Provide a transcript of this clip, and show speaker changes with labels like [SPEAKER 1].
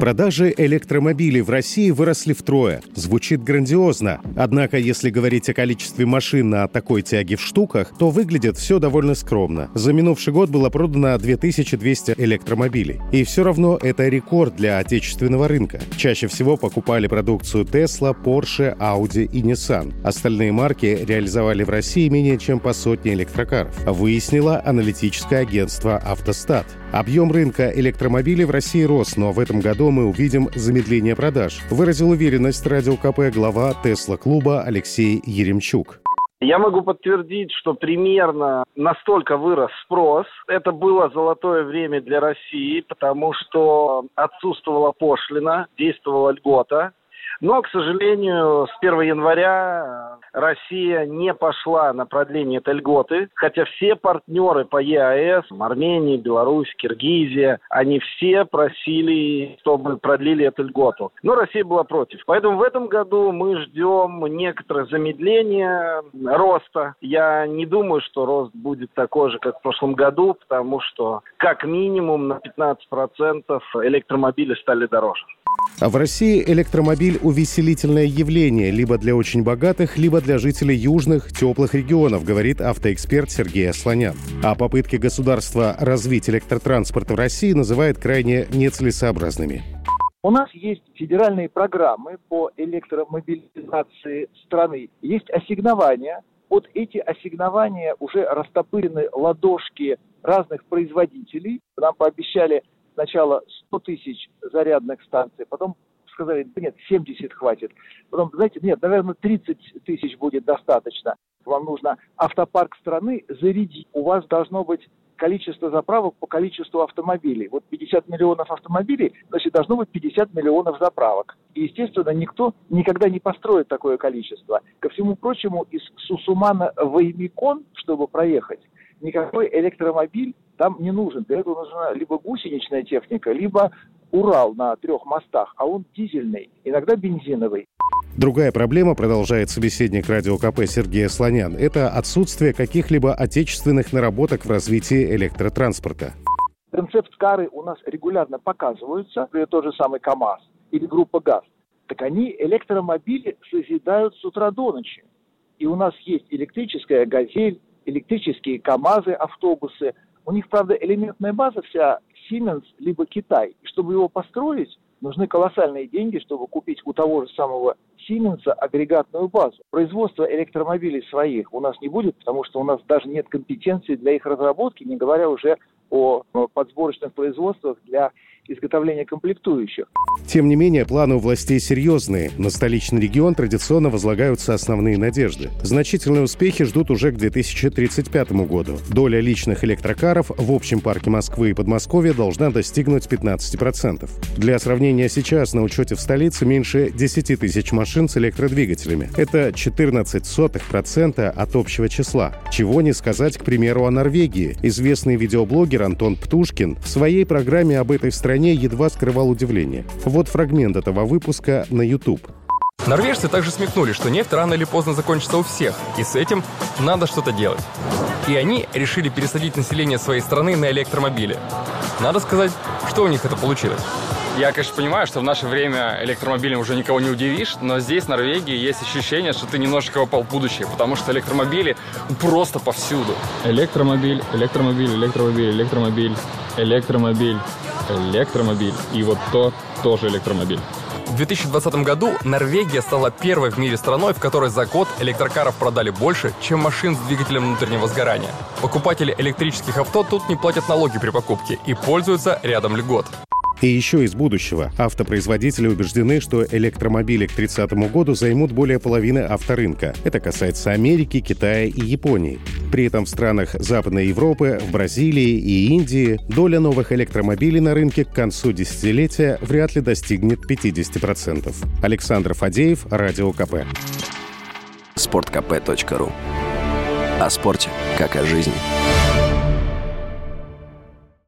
[SPEAKER 1] Продажи электромобилей в России выросли втрое. Звучит грандиозно. Однако, если говорить о количестве машин на такой тяге в штуках, то выглядит все довольно скромно. За минувший год было продано 2200 электромобилей. И все равно это рекорд для отечественного рынка. Чаще всего покупали продукцию Tesla, Porsche, Audi и Nissan. Остальные марки реализовали в России менее чем по сотне электрокаров. Выяснило аналитическое агентство «Автостат». Объем рынка электромобилей в России рос, но в этом году мы увидим замедление продаж. Выразил уверенность радио КП глава Тесла-клуба Алексей Еремчук.
[SPEAKER 2] Я могу подтвердить, что примерно настолько вырос спрос. Это было золотое время для России, потому что отсутствовала пошлина, действовала льгота. Но, к сожалению, с 1 января Россия не пошла на продление этой льготы, хотя все партнеры по ЕАЭС, Армения, Беларусь, Киргизия, они все просили, чтобы продлили эту льготу. Но Россия была против. Поэтому в этом году мы ждем некоторое замедление роста. Я не думаю, что рост будет такой же, как в прошлом году, потому что как минимум на 15% электромобили стали дороже.
[SPEAKER 1] А в России электромобиль – увеселительное явление либо для очень богатых, либо для жителей южных, теплых регионов, говорит автоэксперт Сергей Асланян. А попытки государства развить электротранспорт в России называет крайне нецелесообразными.
[SPEAKER 3] У нас есть федеральные программы по электромобилизации страны, есть ассигнования. Вот эти ассигнования уже растопырены ладошки разных производителей. Нам пообещали сначала 100 тысяч зарядных станций, потом сказали, да нет, 70 хватит. Потом, знаете, нет, наверное, 30 тысяч будет достаточно. Вам нужно автопарк страны зарядить. У вас должно быть количество заправок по количеству автомобилей. Вот 50 миллионов автомобилей, значит, должно быть 50 миллионов заправок. И, естественно, никто никогда не построит такое количество. Ко всему прочему, из Сусумана в Эймикон, чтобы проехать, никакой электромобиль там не нужен. Для этого нужна либо гусеничная техника, либо Урал на трех мостах, а он дизельный, иногда бензиновый.
[SPEAKER 1] Другая проблема, продолжает собеседник радио КП Сергей Слонян, это отсутствие каких-либо отечественных наработок в развитии электротранспорта.
[SPEAKER 3] Концепт-кары у нас регулярно показываются, например, тот же самый КАМАЗ или группа ГАЗ. Так они электромобили созидают с утра до ночи. И у нас есть электрическая «Газель», электрические КАМАЗы, автобусы. У них, правда, элементная база вся Siemens либо Китай. И чтобы его построить, нужны колоссальные деньги, чтобы купить у того же самого Siemens агрегатную базу. Производство электромобилей своих у нас не будет, потому что у нас даже нет компетенции для их разработки, не говоря уже о подсборочных производствах для изготовления комплектующих.
[SPEAKER 1] Тем не менее, планы у властей серьезные. На столичный регион традиционно возлагаются основные надежды. Значительные успехи ждут уже к 2035 году. Доля личных электрокаров в общем парке Москвы и Подмосковья должна достигнуть 15%. Для сравнения, сейчас на учете в столице меньше 10 тысяч машин с электродвигателями. Это 14% от общего числа. Чего не сказать, к примеру, о Норвегии. Известный видеоблогер Антон Птушкин в своей программе об этой стране стране едва скрывал удивление. Вот фрагмент этого выпуска на YouTube.
[SPEAKER 4] Норвежцы также смекнули, что нефть рано или поздно закончится у всех, и с этим надо что-то делать. И они решили пересадить население своей страны на электромобили. Надо сказать, что у них это получилось.
[SPEAKER 5] Я, конечно, понимаю, что в наше время электромобилем уже никого не удивишь, но здесь, в Норвегии, есть ощущение, что ты немножечко попал в будущее, потому что электромобили просто повсюду.
[SPEAKER 6] Электромобиль, электромобиль, электромобиль, электромобиль, электромобиль электромобиль. И вот то тоже электромобиль.
[SPEAKER 4] В 2020 году Норвегия стала первой в мире страной, в которой за год электрокаров продали больше, чем машин с двигателем внутреннего сгорания. Покупатели электрических авто тут не платят налоги при покупке и пользуются рядом льгот.
[SPEAKER 1] И еще из будущего. Автопроизводители убеждены, что электромобили к 30 году займут более половины авторынка. Это касается Америки, Китая и Японии. При этом в странах Западной Европы, в Бразилии и Индии доля новых электромобилей на рынке к концу десятилетия вряд ли достигнет 50%. Александр Фадеев, Радио КП.
[SPEAKER 7] Спорткп.ру О спорте, как о жизни.